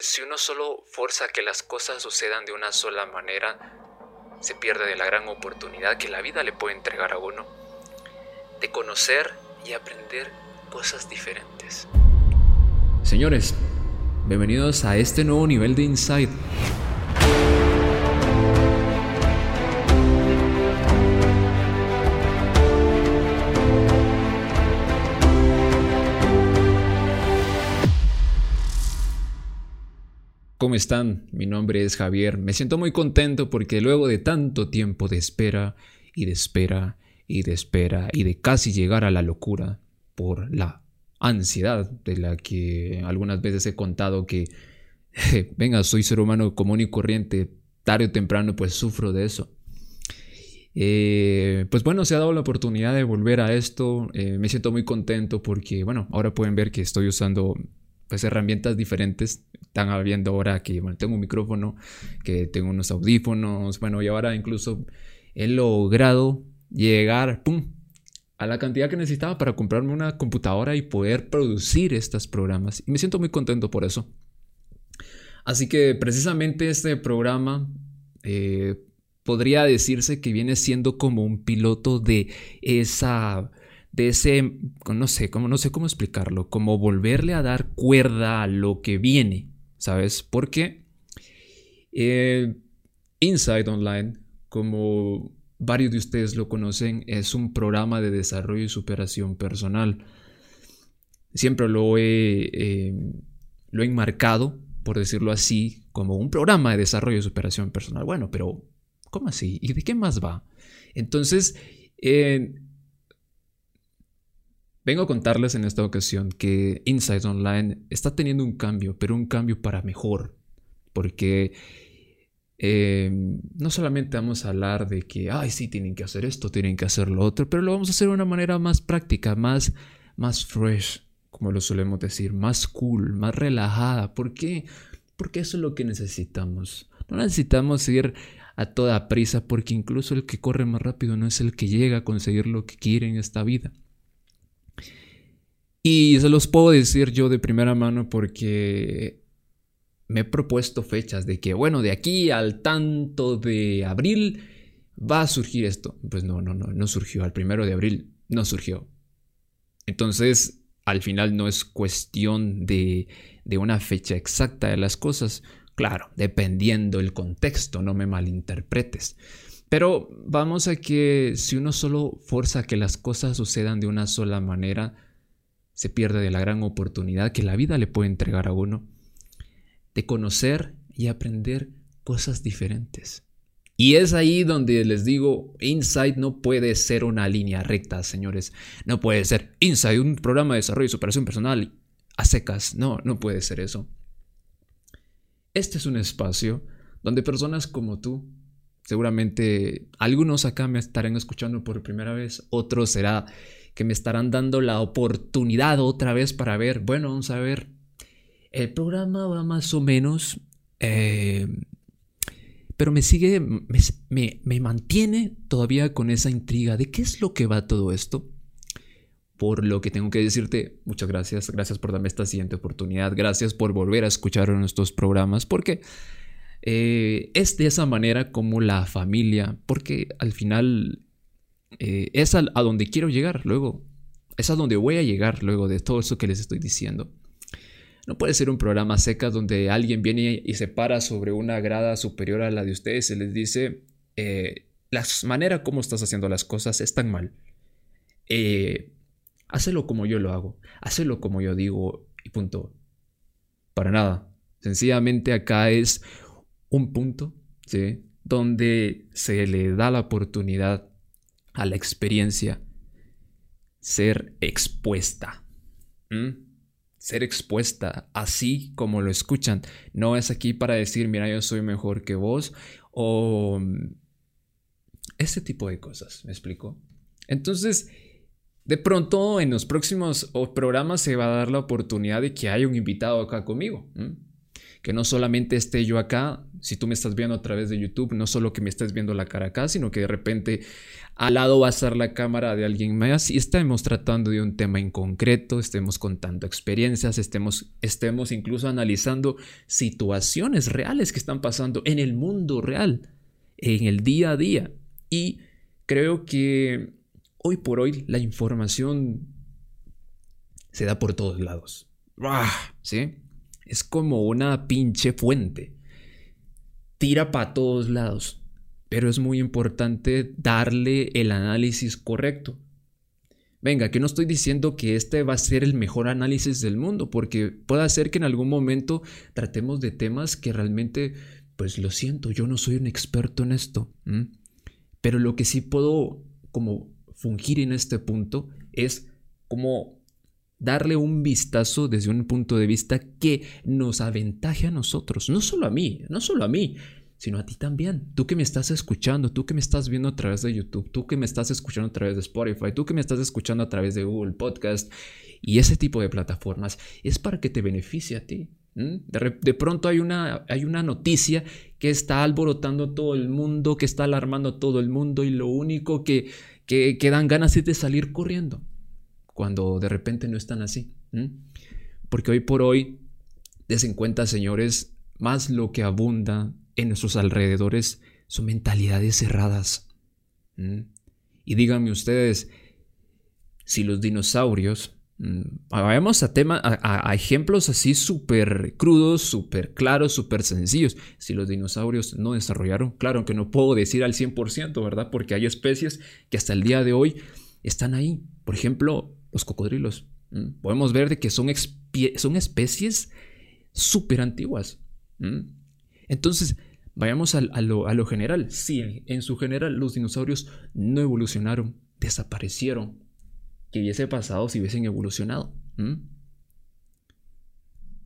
Si uno solo forza que las cosas sucedan de una sola manera, se pierde de la gran oportunidad que la vida le puede entregar a uno de conocer y aprender cosas diferentes. Señores, bienvenidos a este nuevo nivel de Insight. ¿Cómo están? Mi nombre es Javier. Me siento muy contento porque luego de tanto tiempo de espera y de espera y de espera y de casi llegar a la locura por la ansiedad de la que algunas veces he contado que, venga, soy ser humano común y corriente, tarde o temprano pues sufro de eso. Eh, pues bueno, se ha dado la oportunidad de volver a esto. Eh, me siento muy contento porque, bueno, ahora pueden ver que estoy usando pues herramientas diferentes. Están viendo ahora que bueno, tengo un micrófono, que tengo unos audífonos, bueno, y ahora incluso he logrado llegar, a la cantidad que necesitaba para comprarme una computadora y poder producir estos programas. Y me siento muy contento por eso. Así que precisamente este programa eh, podría decirse que viene siendo como un piloto de esa de ese, no sé, cómo, no sé cómo explicarlo, como volverle a dar cuerda a lo que viene, ¿sabes? Porque eh, Inside Online, como varios de ustedes lo conocen, es un programa de desarrollo y superación personal. Siempre lo he, eh, lo he enmarcado, por decirlo así, como un programa de desarrollo y superación personal. Bueno, pero ¿cómo así? ¿Y de qué más va? Entonces, eh, Vengo a contarles en esta ocasión que Insights Online está teniendo un cambio, pero un cambio para mejor. Porque eh, no solamente vamos a hablar de que, ay, sí, tienen que hacer esto, tienen que hacer lo otro, pero lo vamos a hacer de una manera más práctica, más, más fresh, como lo solemos decir, más cool, más relajada. ¿Por qué? Porque eso es lo que necesitamos. No necesitamos ir a toda prisa, porque incluso el que corre más rápido no es el que llega a conseguir lo que quiere en esta vida. Y se los puedo decir yo de primera mano porque me he propuesto fechas de que, bueno, de aquí al tanto de abril va a surgir esto. Pues no, no, no, no surgió. Al primero de abril no surgió. Entonces, al final no es cuestión de, de una fecha exacta de las cosas. Claro, dependiendo el contexto, no me malinterpretes. Pero vamos a que si uno solo forza que las cosas sucedan de una sola manera, se pierde de la gran oportunidad que la vida le puede entregar a uno de conocer y aprender cosas diferentes. Y es ahí donde les digo, Insight no puede ser una línea recta, señores. No puede ser Insight, un programa de desarrollo y superación personal a secas. No, no puede ser eso. Este es un espacio donde personas como tú, seguramente algunos acá me estarán escuchando por primera vez, otros será que me estarán dando la oportunidad otra vez para ver, bueno, vamos a ver, el programa va más o menos, eh, pero me sigue, me, me mantiene todavía con esa intriga de qué es lo que va todo esto. Por lo que tengo que decirte, muchas gracias, gracias por darme esta siguiente oportunidad, gracias por volver a escuchar nuestros programas, porque eh, es de esa manera como la familia, porque al final eh, es a, donde quiero llegar luego. Es a donde voy a llegar luego de todo eso que les estoy diciendo. No puede ser un programa seca donde alguien viene y se para sobre una grada superior a la de ustedes y les dice, eh, la manera como estás haciendo las cosas es tan mal. Eh, como yo lo hago, hácelo como yo digo y punto. Para nada. Sencillamente acá es un punto, ¿sí? Donde se le da la oportunidad a la experiencia, ser expuesta. Ser expuesta, así como lo escuchan. No es aquí para decir, mira, yo soy mejor que vos o mm, ese tipo de cosas, ¿me explico? Entonces, de pronto en los próximos programas se va a dar la oportunidad de que haya un invitado acá conmigo. que no solamente esté yo acá, si tú me estás viendo a través de YouTube, no solo que me estés viendo la cara acá, sino que de repente al lado va a estar la cámara de alguien más y estemos tratando de un tema en concreto, estemos contando experiencias, estemos, estemos incluso analizando situaciones reales que están pasando en el mundo real, en el día a día. Y creo que hoy por hoy la información se da por todos lados. ¿Sí? Es como una pinche fuente. Tira para todos lados pero es muy importante darle el análisis correcto. Venga, que no estoy diciendo que este va a ser el mejor análisis del mundo, porque puede ser que en algún momento tratemos de temas que realmente, pues lo siento, yo no soy un experto en esto. Pero lo que sí puedo como fungir en este punto es como darle un vistazo desde un punto de vista que nos aventaje a nosotros, no solo a mí, no solo a mí, sino a ti también. Tú que me estás escuchando, tú que me estás viendo a través de YouTube, tú que me estás escuchando a través de Spotify, tú que me estás escuchando a través de Google Podcast y ese tipo de plataformas, es para que te beneficie a ti. De, pronto hay una, hay una noticia que está alborotando todo el mundo, que está alarmando a todo el mundo y lo único que, que, dan ganas es de salir corriendo, cuando de repente no están así. Porque hoy por hoy, des cuenta, señores, más lo que abunda en nuestros alrededores son mentalidades cerradas. Y díganme ustedes, si los dinosaurios, vayamos a, tema, a, ejemplos así súper crudos, súper claros, súper sencillos, si los dinosaurios no desarrollaron, claro que no puedo decir al 100%, ¿verdad? Porque hay especies que hasta el día de hoy están ahí. Por ejemplo, los cocodrilos. Podemos ver de que son, son especies súper antiguas. Entonces, Vayamos a, lo, general. Sí, en, su general los dinosaurios no evolucionaron, desaparecieron. ¿Qué hubiese pasado si hubiesen evolucionado?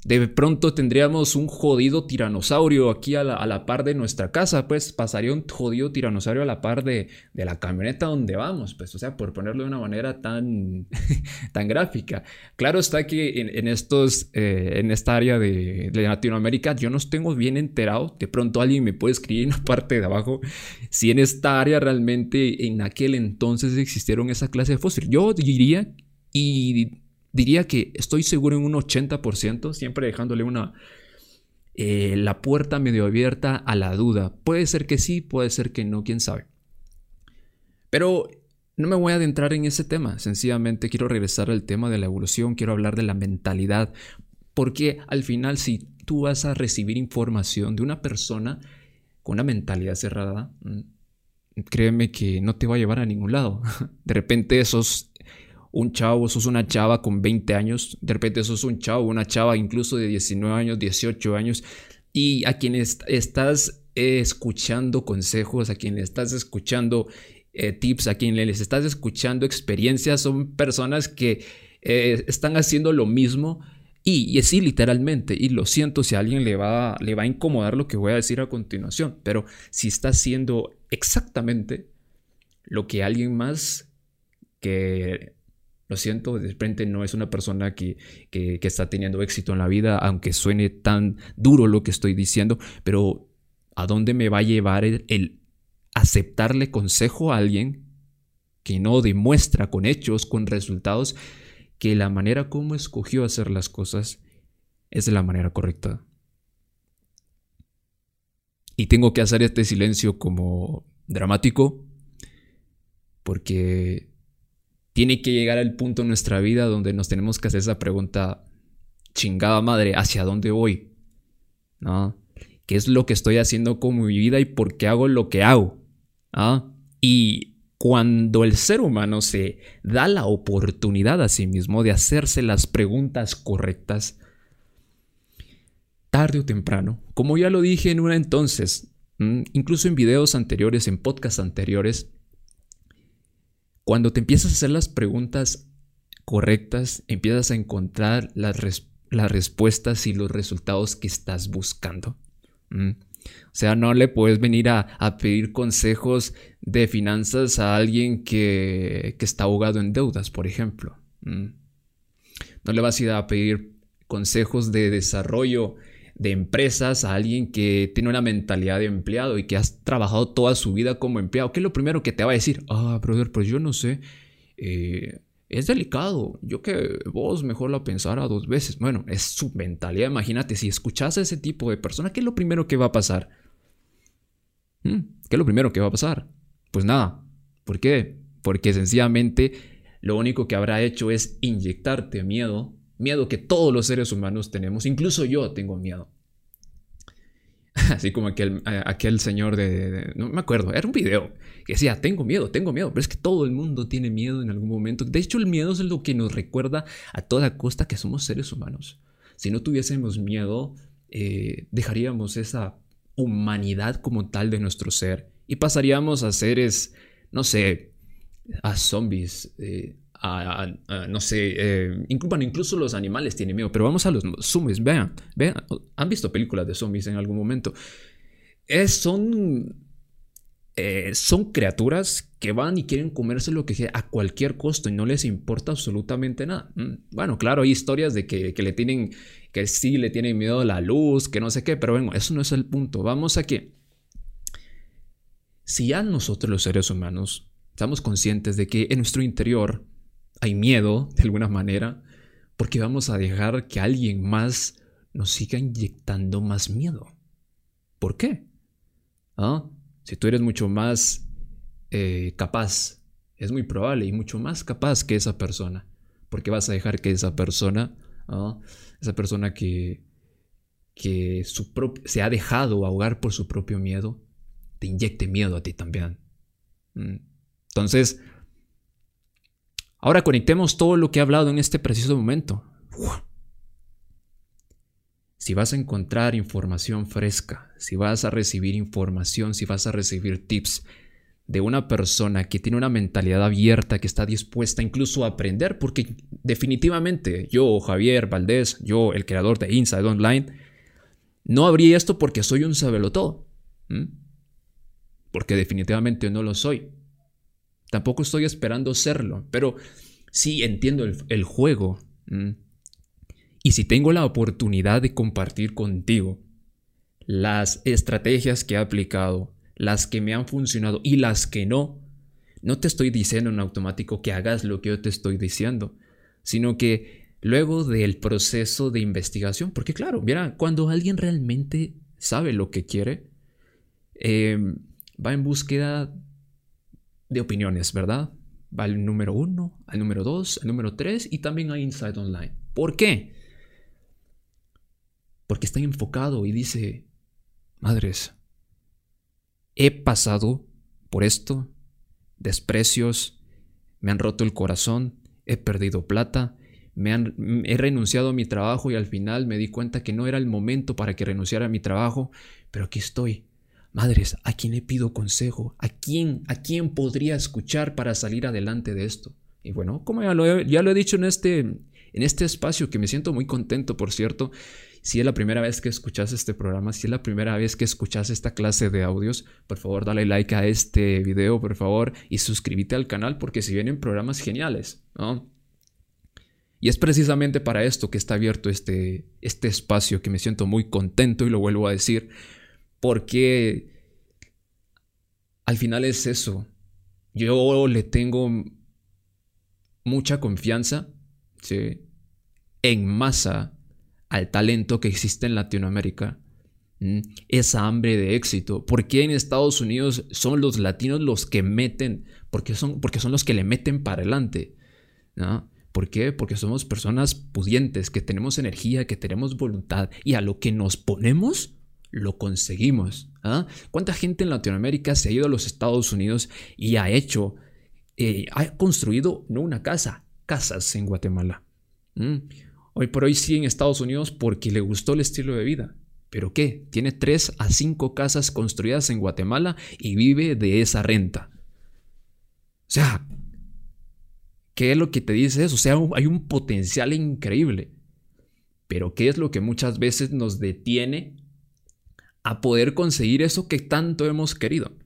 De pronto tendríamos un jodido tiranosaurio aquí a la, par de nuestra casa, pues pasaría un jodido tiranosaurio a la par de, la camioneta donde vamos, pues, o sea, por ponerlo de una manera tan, tan gráfica. Claro está que en, estos, eh, en esta área de, Latinoamérica yo no tengo bien enterado, de pronto alguien me puede escribir en la parte de abajo si en esta área realmente en aquel entonces existieron esa clase de fósiles. Yo diría y diría que estoy seguro en un 80%, siempre dejándole una, eh, la puerta medio abierta a la duda. Puede ser que sí, puede ser que no, quién sabe. Pero no me voy a adentrar en ese tema, sencillamente quiero regresar al tema de la evolución, quiero hablar de la mentalidad, porque al final si tú vas a recibir información de una persona con una mentalidad cerrada, mm, créeme que no te va a llevar a ningún lado. De repente esos un chavo, sos una chava con 20 años, de repente sos un chavo, una chava incluso de 19 años, 18 años, y a quienes estás escuchando consejos, a quienes estás escuchando eh, tips, a quienes les estás escuchando experiencias, son personas que eh, están haciendo lo mismo. Y, y así literalmente, y lo siento si a alguien le va, le va a incomodar lo que voy a decir a continuación, pero si está haciendo exactamente lo que alguien más que lo siento, de repente no es una persona que, está teniendo éxito en la vida, aunque suene tan duro lo que estoy diciendo, pero ¿a dónde me va a llevar el, aceptarle consejo a alguien que no demuestra con hechos, con resultados, que la manera como escogió hacer las cosas es la manera correcta? Y tengo que hacer este silencio como dramático porque tiene que llegar al punto en nuestra vida donde nos tenemos que hacer esa pregunta, chingada madre, ¿hacia dónde voy? ¿No? ¿Qué es lo que estoy haciendo con mi vida y por qué hago lo que hago? ¿Ah? Y cuando el ser humano se da la oportunidad a sí mismo de hacerse las preguntas correctas, tarde o temprano, como ya lo dije en una entonces, incluso en videos anteriores, en podcasts anteriores, cuando te empiezas a hacer las preguntas correctas, empiezas a encontrar las, respuestas y los resultados que estás buscando. O sea, no le puedes venir a, pedir consejos de finanzas a alguien que, está ahogado en deudas, por ejemplo. No le vas a ir a pedir consejos de desarrollo de empresas a alguien que tiene una mentalidad de empleado y que has trabajado toda su vida como empleado, ¿qué es lo primero que te va a decir? Ah, brother, pues yo no sé. Eh, es delicado. Yo que vos mejor lo pensara dos veces. Bueno, es su mentalidad. Imagínate, si escuchas a ese tipo de persona, ¿qué es lo primero que va a pasar? ¿Mm? ¿Qué es lo primero que va a pasar? Pues nada. ¿Por qué? Porque sencillamente lo único que habrá hecho es inyectarte miedo miedo que todos los seres humanos tenemos, incluso yo tengo miedo. Así como aquel, aquel señor de, No me acuerdo, era un video que decía, tengo miedo, tengo miedo, pero es que todo el mundo tiene miedo en algún momento. De hecho, el miedo es lo que nos recuerda a toda costa que somos seres humanos. Si no tuviésemos miedo, eh, dejaríamos esa humanidad como tal de nuestro ser y pasaríamos a seres, no sé, a zombies, eh, no sé, eh, incluso los animales tienen miedo, pero vamos a los zombies, vean, vean, han visto películas de zombies en algún momento. Es, son, eh, son criaturas que van y quieren comerse lo que sea a cualquier costo y no les importa absolutamente nada. Mm, bueno, claro, hay historias de que, que le tienen, que sí le tienen miedo a la luz, que no sé qué, pero bueno, eso no es el punto. Vamos a que si ya nosotros los seres humanos estamos conscientes de que en nuestro interior hay miedo de alguna manera, porque vamos a dejar que alguien más nos siga inyectando más miedo. ¿Por qué? ¿Ah? Si tú eres mucho más eh, capaz, es muy probable y mucho más capaz que esa persona, porque vas a dejar que esa persona, ¿ah? esa persona que, que se ha dejado ahogar por su propio miedo, te inyecte miedo a ti también. Mm. Entonces, Ahora conectemos todo lo que he hablado en este preciso momento. Si vas a encontrar información fresca, si vas a recibir información, si vas a recibir tips de una persona que tiene una mentalidad abierta, que está dispuesta incluso a aprender, porque definitivamente yo, Javier Valdés, yo, el creador de Inside Online, no habría esto porque soy un sabelotodo. Porque definitivamente no lo soy. Tampoco estoy esperando serlo, pero sí entiendo el, juego. Y si tengo la oportunidad de compartir contigo las estrategias que he aplicado, las que me han funcionado y las que no, no te estoy diciendo en automático que hagas lo que yo te estoy diciendo, sino que luego del proceso de investigación, porque claro, mira, cuando alguien realmente sabe lo que quiere, eh, va en búsqueda de opiniones, ¿verdad? Va al número uno, al número dos, al número tres y también a Inside Online. ¿Por qué? Porque está enfocado y dice, madres, he pasado por esto, desprecios, me han roto el corazón, he perdido plata, me han, he renunciado a mi trabajo y al final me di cuenta que no era el momento para que renunciara a mi trabajo, pero aquí estoy Madres, ¿a quién le pido consejo? ¿A quién, a quién podría escuchar para salir adelante de esto? Y bueno, como ya lo he, dicho en este, en este espacio, que me siento muy contento, por cierto, si es la primera vez que escuchas este programa, si es la primera vez que escuchas esta clase de audios, por favor dale like a este video, por favor, y suscríbete al canal porque si vienen programas geniales, ¿no? Y es precisamente para esto que está abierto este, este espacio que me siento muy contento y lo vuelvo a decir, porque al final es eso. Yo le tengo mucha confianza en masa al talento que existe en Latinoamérica. Esa hambre de éxito. ¿Por qué en Estados Unidos son los latinos los que meten? Porque son, porque son los que le meten para adelante. ¿Por qué? Porque somos personas pudientes, que tenemos energía, que tenemos voluntad y a lo que nos ponemos, lo conseguimos. ¿ah? ¿Cuánta gente en Latinoamérica se ha ido a los Estados Unidos y ha hecho, eh, ha construido no una casa, casas en Guatemala? ¿Mm? Hoy por hoy sí en Estados Unidos porque le gustó el estilo de vida. ¿Pero qué? Tiene tres a cinco casas construidas en Guatemala y vive de esa renta. O sea, ¿qué es lo que te dice eso? O sea, hay un potencial increíble. Pero ¿qué es lo que muchas veces nos detiene a poder conseguir eso que tanto hemos querido.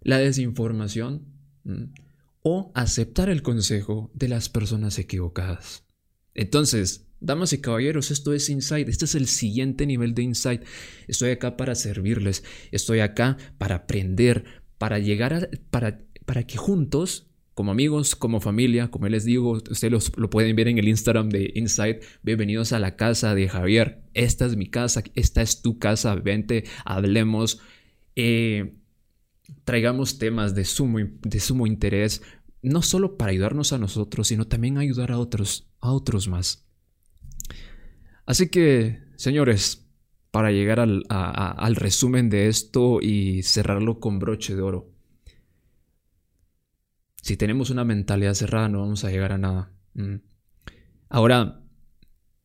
La desinformación o aceptar el consejo de las personas equivocadas. Entonces, Damas y caballeros, esto es Insight, este es el siguiente nivel de Insight. Estoy acá para servirles, estoy acá para aprender, para llegar a, para, para que juntos, como amigos, como familia, como les digo, ustedes lo pueden ver en el Instagram de Insight, bienvenidos a la casa de Javier, esta es mi casa, esta es tu casa, vente, hablemos, eh, traigamos temas de sumo, de sumo interés, no solo para ayudarnos a nosotros, sino también ayudar a otros, a otros más. Así que, señores, para llegar al resumen de esto y cerrarlo con broche de oro. Si tenemos una mentalidad cerrada no vamos a llegar a nada. Mm. Ahora,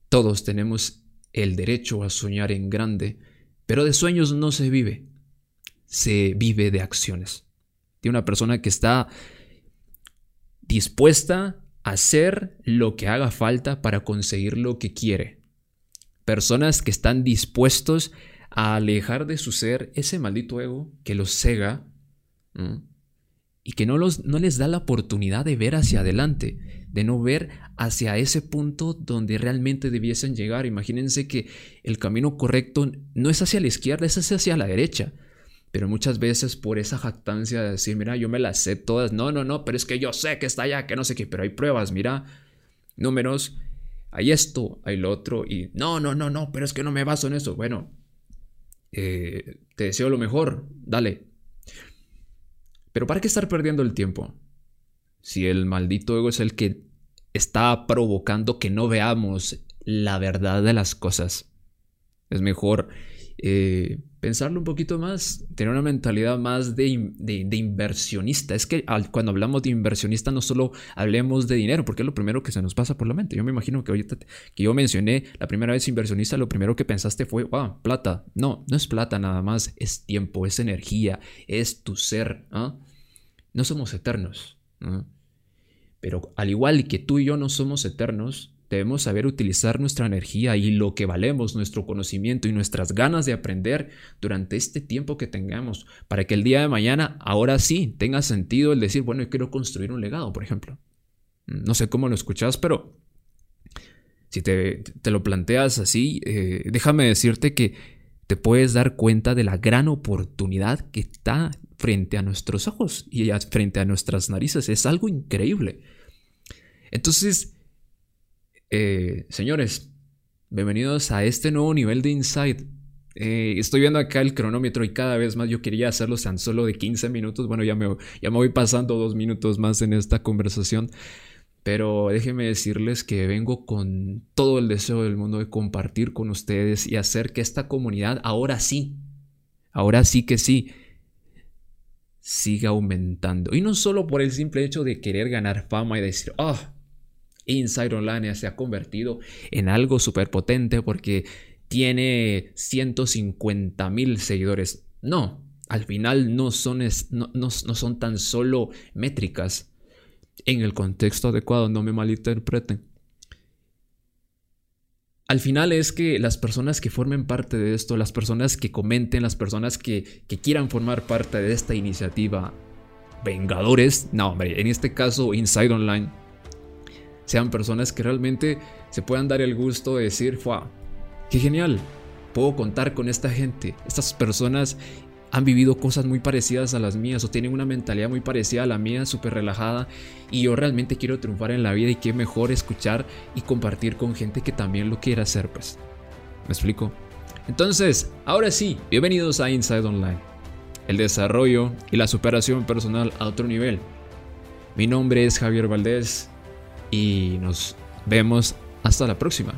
todos tenemos el derecho a soñar en grande, pero de sueños no se vive, se vive de acciones. De una persona que está dispuesta a hacer lo que haga falta para conseguir lo que quiere Personas que están dispuestos a alejar de su ser ese maldito ego que los cega y que no, los, no les da la oportunidad de ver hacia adelante, de no ver hacia ese punto donde realmente debiesen llegar. Imagínense que el camino correcto no es hacia la izquierda, es hacia la derecha. Pero muchas veces por esa jactancia de decir, mira, yo me las sé todas, no, no, no, pero es que yo sé que está allá, que no sé qué, pero hay pruebas, mira, números, hay esto, hay lo otro, y no, no, no, no, pero es que no me baso en eso. Bueno, eh, te deseo lo mejor, dale. Pero ¿para qué estar perdiendo el tiempo? Si el maldito ego es el que está provocando que no veamos la verdad de las cosas. Es mejor eh, pensarlo un poquito más, tener una mentalidad más de, inversionista. Es que cuando hablamos de inversionista no solo hablemos de dinero, porque es lo primero que se nos pasa por la mente. Yo me imagino que ahorita que yo mencioné la primera vez inversionista, lo primero que pensaste fue, wow, plata. No, no es plata nada más, es tiempo, es energía, es tu ser. ¿ah? No somos eternos. Pero al igual que tú y yo no somos eternos, Debemos saber utilizar nuestra energía y lo que valemos, nuestro conocimiento y nuestras ganas de aprender durante este tiempo que tengamos, para que el día de mañana, ahora sí, tenga sentido el decir, bueno, yo quiero construir un legado, por ejemplo. No sé cómo lo escuchas, pero si te, lo planteas así, eh, déjame decirte que te puedes dar cuenta de la gran oportunidad que está frente a nuestros ojos y frente a nuestras narices. Es algo increíble. Entonces, eh, señores, bienvenidos a este nuevo nivel de Insight. Eh, estoy viendo acá el cronómetro y cada vez más yo quería hacerlo tan solo de 15 minutos. Bueno, ya me, ya me voy pasando dos minutos más en esta conversación. Pero déjenme decirles que vengo con todo el deseo del mundo de compartir con ustedes y hacer que esta comunidad ahora sí, ahora sí que sí, siga aumentando. Y no solo por el simple hecho de querer ganar fama y decir, ah, Inside Online se ha convertido en algo súper potente porque tiene 150 mil seguidores. No, al final no son, no, son tan solo métricas en el contexto adecuado, no me malinterpreten. Al final es que las personas que formen parte de esto, las personas que comenten, las personas que, que quieran formar parte de esta iniciativa, Vengadores, no hombre, en este caso Inside Online, sean personas que realmente se puedan dar el gusto de decir, ¡Fua! ¡Qué genial! Puedo contar con esta gente. Estas personas han vivido cosas muy parecidas a las mías o tienen una mentalidad muy parecida a la mía, súper relajada. Y yo realmente quiero triunfar en la vida y qué mejor escuchar y compartir con gente que también lo quiera hacer, pues. ¿Me explico? Entonces, ahora sí, bienvenidos a Inside Online. El desarrollo y la superación personal a otro nivel. Mi nombre es Javier Valdés y nos vemos hasta la próxima.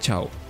Chao.